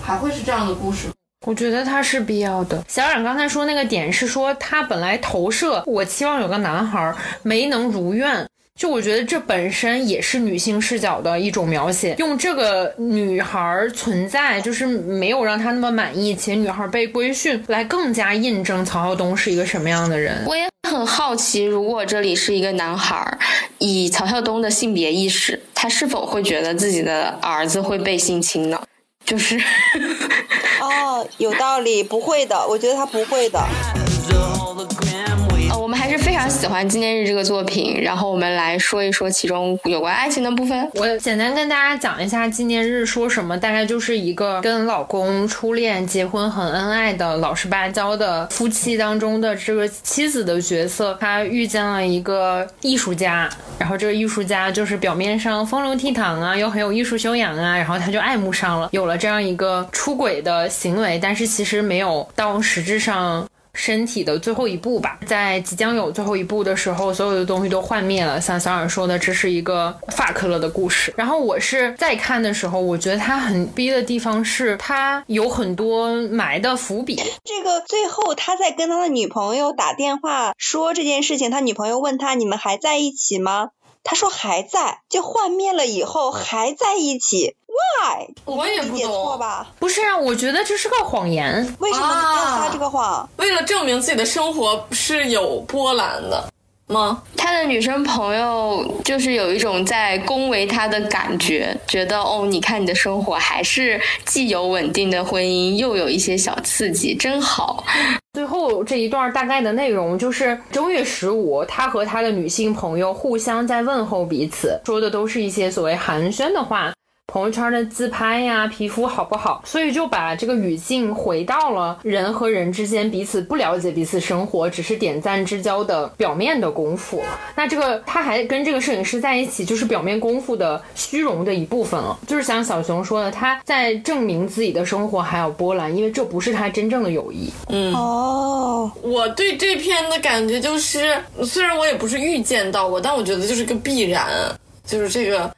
还会是这样的故事吗？我觉得他是必要的。小冉刚才说那个点是说，他本来投射，我期望有个男孩，没能如愿。就我觉得这本身也是女性视角的一种描写，用这个女孩存在就是没有让她那么满意，且女孩被规训，来更加印证曹晓东是一个什么样的人。我也很好奇，如果这里是一个男孩，以曹晓东的性别意识，他是否会觉得自己的儿子会被性侵呢？就是 哦，有道理，不会的，我觉得他不会的。非常喜欢《纪念日》这个作品，然后我们来说一说其中有关爱情的部分。我简单跟大家讲一下《纪念日》说什么，大概就是一个跟老公初恋结婚很恩爱的老实巴交的夫妻当中的这个妻子的角色，她遇见了一个艺术家，然后这个艺术家就是表面上风流倜傥啊，又很有艺术修养啊，然后他就爱慕上了，有了这样一个出轨的行为，但是其实没有到实质上。身体的最后一步吧，在即将有最后一步的时候，所有的东西都幻灭了。像小尔说的，这是一个 fuck 了的故事。然后我是在看的时候，我觉得他很逼的地方是，他有很多埋的伏笔。这个最后他在跟他的女朋友打电话说这件事情，他女朋友问他：“你们还在一起吗？”他说还在，就幻灭了以后还在一起。Why？我也不懂吧？不是啊，我觉得这是个谎言。为什么你要撒这个谎？为了证明自己的生活是有波澜的吗？他的女生朋友就是有一种在恭维他的感觉，觉得哦，你看你的生活还是既有稳定的婚姻，又有一些小刺激，真好。最后这一段大概的内容就是正月十五，他和他的女性朋友互相在问候彼此，说的都是一些所谓寒暄的话。朋友圈的自拍呀，皮肤好不好？所以就把这个语境回到了人和人之间彼此不了解彼此生活，只是点赞之交的表面的功夫。那这个他还跟这个摄影师在一起，就是表面功夫的虚荣的一部分了。就是像小熊说的，他在证明自己的生活还有波澜，因为这不是他真正的友谊。嗯哦，我对这篇的感觉就是，虽然我也不是预见到过，但我觉得就是个必然，就是这个。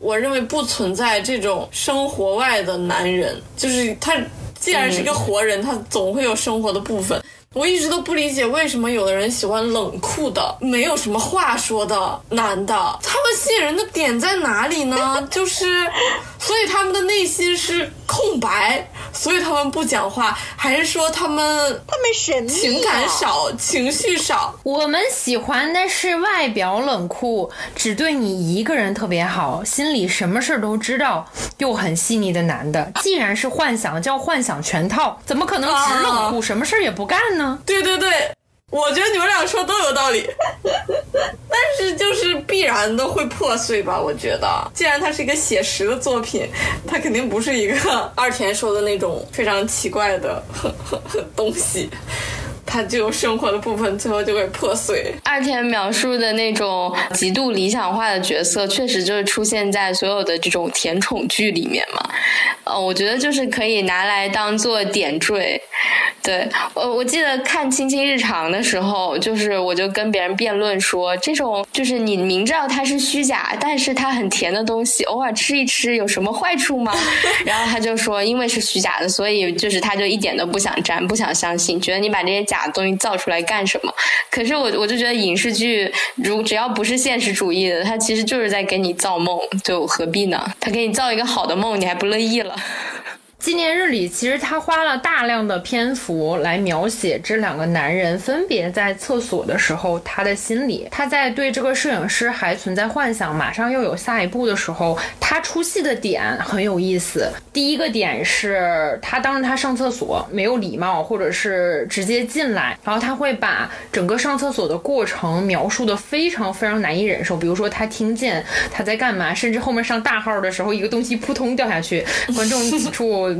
我认为不存在这种生活外的男人，就是他既然是个活人，他总会有生活的部分。我一直都不理解为什么有的人喜欢冷酷的、没有什么话说的男的，他们吸引人的点在哪里呢？就是，所以他们的内心是空白。所以他们不讲话，还是说他们他们神秘，情感少，情绪少？我们喜欢的是外表冷酷，只对你一个人特别好，心里什么事儿都知道，又很细腻的男的。既然是幻想，叫幻想全套，怎么可能只冷酷，什么事儿也不干呢？对对对。我觉得你们俩说都有道理，但是就是必然的会破碎吧？我觉得，既然它是一个写实的作品，它肯定不是一个二田说的那种非常奇怪的 东西。他就有生活的部分，最后就会破碎。二田描述的那种极度理想化的角色，确实就是出现在所有的这种甜宠剧里面嘛。呃，我觉得就是可以拿来当做点缀。对，我，我记得看《青青日常》的时候，就是我就跟别人辩论说，这种就是你明知道它是虚假，但是它很甜的东西，偶尔吃一吃有什么坏处吗？然后他就说，因为是虚假的，所以就是他就一点都不想沾，不想相信，觉得你把这些假。把东西造出来干什么？可是我我就觉得影视剧如只要不是现实主义的，它其实就是在给你造梦，就何必呢？他给你造一个好的梦，你还不乐意了？纪念日里，其实他花了大量的篇幅来描写这两个男人分别在厕所的时候他的心理。他在对这个摄影师还存在幻想，马上又有下一步的时候，他出戏的点很有意思。第一个点是他当着他上厕所没有礼貌，或者是直接进来，然后他会把整个上厕所的过程描述的非常非常难以忍受。比如说他听见他在干嘛，甚至后面上大号的时候，一个东西扑通掉下去，观众此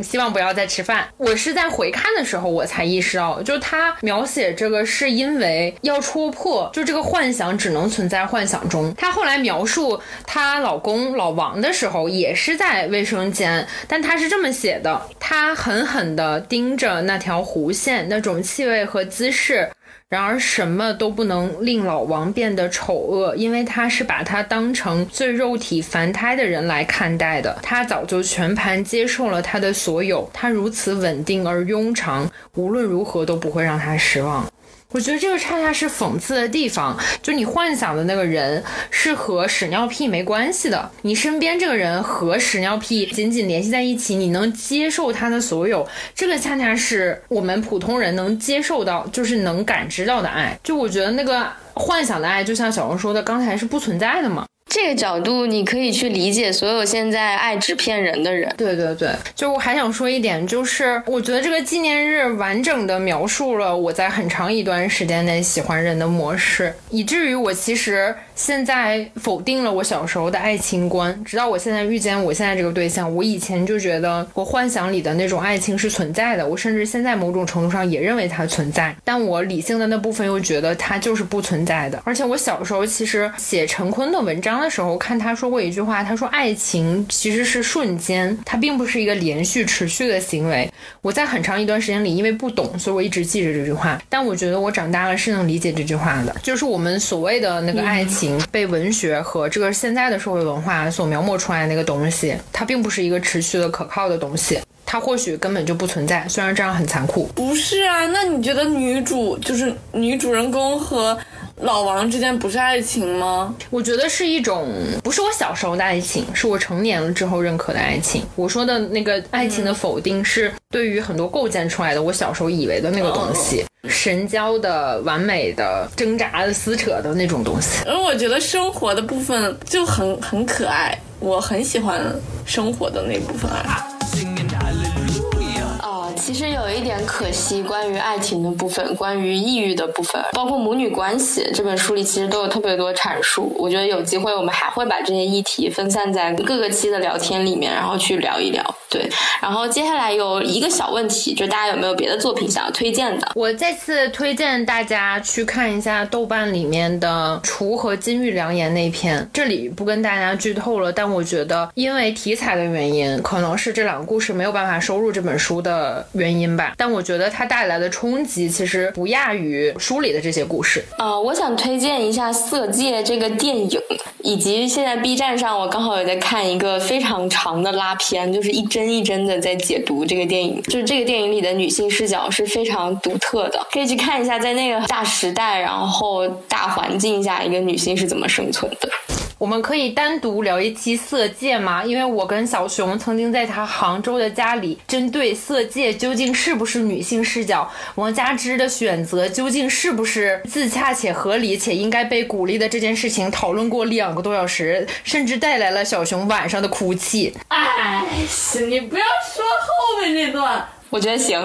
希望不要再吃饭。我是在回看的时候，我才意识到，就他描写这个是因为要戳破，就这个幻想只能存在幻想中。他后来描述她老公老王的时候，也是在卫生间，但他是这么写的：他狠狠地盯着那条弧线，那种气味和姿势。然而，什么都不能令老王变得丑恶，因为他是把他当成最肉体凡胎的人来看待的。他早就全盘接受了他的所有，他如此稳定而庸常，无论如何都不会让他失望。我觉得这个恰恰是讽刺的地方，就你幻想的那个人是和屎尿屁没关系的，你身边这个人和屎尿屁紧紧联系在一起，你能接受他的所有，这个恰恰是我们普通人能接受到，就是能感知到的爱。就我觉得那个幻想的爱，就像小红说的，刚才是不存在的嘛。这个角度，你可以去理解所有现在爱纸片人的人。对对对，就我还想说一点，就是我觉得这个纪念日完整的描述了我在很长一段时间内喜欢人的模式，以至于我其实现在否定了我小时候的爱情观。直到我现在遇见我现在这个对象，我以前就觉得我幻想里的那种爱情是存在的，我甚至现在某种程度上也认为它存在，但我理性的那部分又觉得它就是不存在的。而且我小时候其实写陈坤的文章。的时候看他说过一句话，他说爱情其实是瞬间，它并不是一个连续持续的行为。我在很长一段时间里因为不懂，所以我一直记着这句话。但我觉得我长大了是能理解这句话的，就是我们所谓的那个爱情被文学和这个现在的社会文化所描摹出来那个东西，它并不是一个持续的可靠的东西，它或许根本就不存在。虽然这样很残酷，不是啊？那你觉得女主就是女主人公和？老王之间不是爱情吗？我觉得是一种，不是我小时候的爱情，是我成年了之后认可的爱情。我说的那个爱情的否定，是对于很多构建出来的我小时候以为的那个东西，神交的、完美的、挣扎的、撕扯的那种东西。而我觉得生活的部分就很很可爱，我很喜欢生活的那部分爱。其实有一点可惜，关于爱情的部分，关于抑郁的部分，包括母女关系，这本书里其实都有特别多阐述。我觉得有机会我们还会把这些议题分散在各个期的聊天里面，然后去聊一聊。对，然后接下来有一个小问题，就大家有没有别的作品想要推荐的？我再次推荐大家去看一下豆瓣里面的《厨和金玉良言》那篇，这里不跟大家剧透了，但我觉得因为题材的原因，可能是这两个故事没有办法收入这本书的。原因吧，但我觉得它带来的冲击其实不亚于书里的这些故事。啊，我想推荐一下《色戒》这个电影，以及现在 B 站上我刚好也在看一个非常长的拉片，就是一帧一帧的在解读这个电影。就是这个电影里的女性视角是非常独特的，可以去看一下，在那个大时代，然后大环境下，一个女性是怎么生存的。我们可以单独聊一期色戒吗？因为我跟小熊曾经在他杭州的家里，针对色戒究竟是不是女性视角，王佳芝的选择究竟是不是自洽且合理且应该被鼓励的这件事情讨论过两个多小时，甚至带来了小熊晚上的哭泣。哎，你不要说后面那段，我觉得行。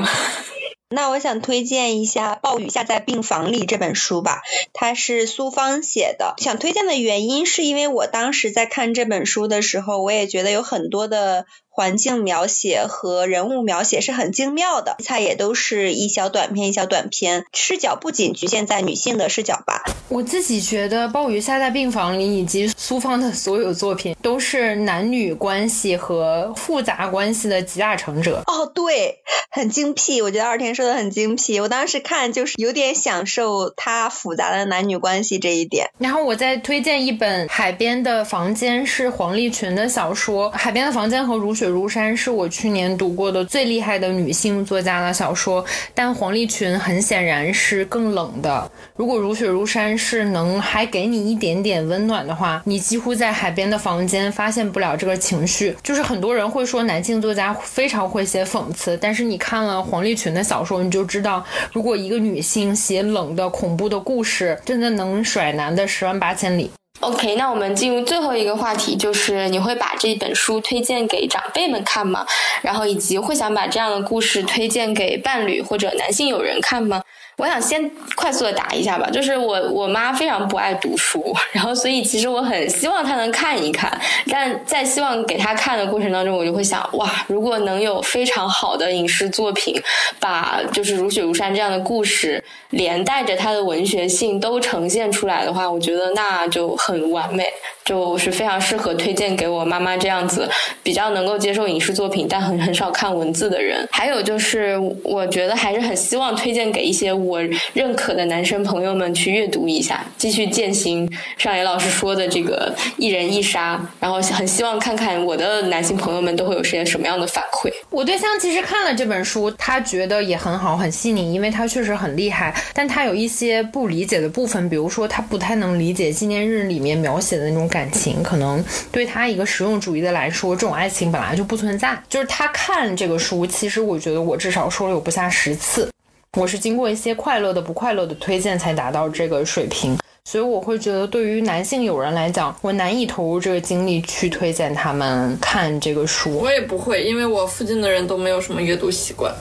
那我想推荐一下《暴雨下在病房里》这本书吧，它是苏芳写的。想推荐的原因是因为我当时在看这本书的时候，我也觉得有很多的。环境描写和人物描写是很精妙的，题材也都是一小短片一小短片，视角不仅局限在女性的视角吧。我自己觉得《暴雨下在病房里》以及苏芳的所有作品都是男女关系和复杂关系的集大成者。哦，对，很精辟，我觉得二天说的很精辟。我当时看就是有点享受他复杂的男女关系这一点。然后我再推荐一本《海边的房间》，是黄立群的小说，《海边的房间》和如雪。雪如山》是我去年读过的最厉害的女性作家的小说，但黄立群很显然是更冷的。如果《如雪如山》是能还给你一点点温暖的话，你几乎在海边的房间发现不了这个情绪。就是很多人会说男性作家非常会写讽刺，但是你看了黄立群的小说，你就知道，如果一个女性写冷的恐怖的故事，真的能甩男的十万八千里。OK，那我们进入最后一个话题，就是你会把这本书推荐给长辈们看吗？然后以及会想把这样的故事推荐给伴侣或者男性友人看吗？我想先快速的答一下吧，就是我我妈非常不爱读书，然后所以其实我很希望她能看一看，但在希望给她看的过程当中，我就会想，哇，如果能有非常好的影视作品，把就是如雪如山这样的故事连带着它的文学性都呈现出来的话，我觉得那就很完美，就是非常适合推荐给我妈妈这样子比较能够接受影视作品但很很少看文字的人。还有就是，我觉得还是很希望推荐给一些。我认可的男生朋友们去阅读一下，继续践行上野老师说的这个一人一杀，然后很希望看看我的男性朋友们都会有些什么样的反馈。我对象其实看了这本书，他觉得也很好，很细腻，因为他确实很厉害，但他有一些不理解的部分，比如说他不太能理解纪念日里面描写的那种感情，可能对他一个实用主义的来说，这种爱情本来就不存在。就是他看这个书，其实我觉得我至少说了有不下十次。我是经过一些快乐的、不快乐的推荐才达到这个水平，所以我会觉得对于男性友人来讲，我难以投入这个精力去推荐他们看这个书。我也不会，因为我附近的人都没有什么阅读习惯，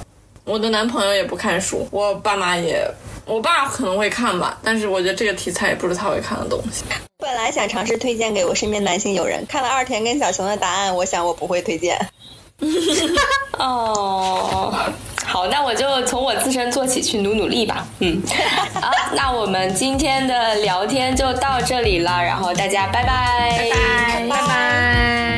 我的男朋友也不看书，我爸妈也，我爸可能会看吧，但是我觉得这个题材也不是他会看的东西。本来想尝试推荐给我身边男性友人，看了二田跟小熊的答案，我想我不会推荐。哦。好，那我就从我自身做起，去努努力吧。嗯，好，那我们今天的聊天就到这里了，然后大家拜拜，拜拜，拜拜。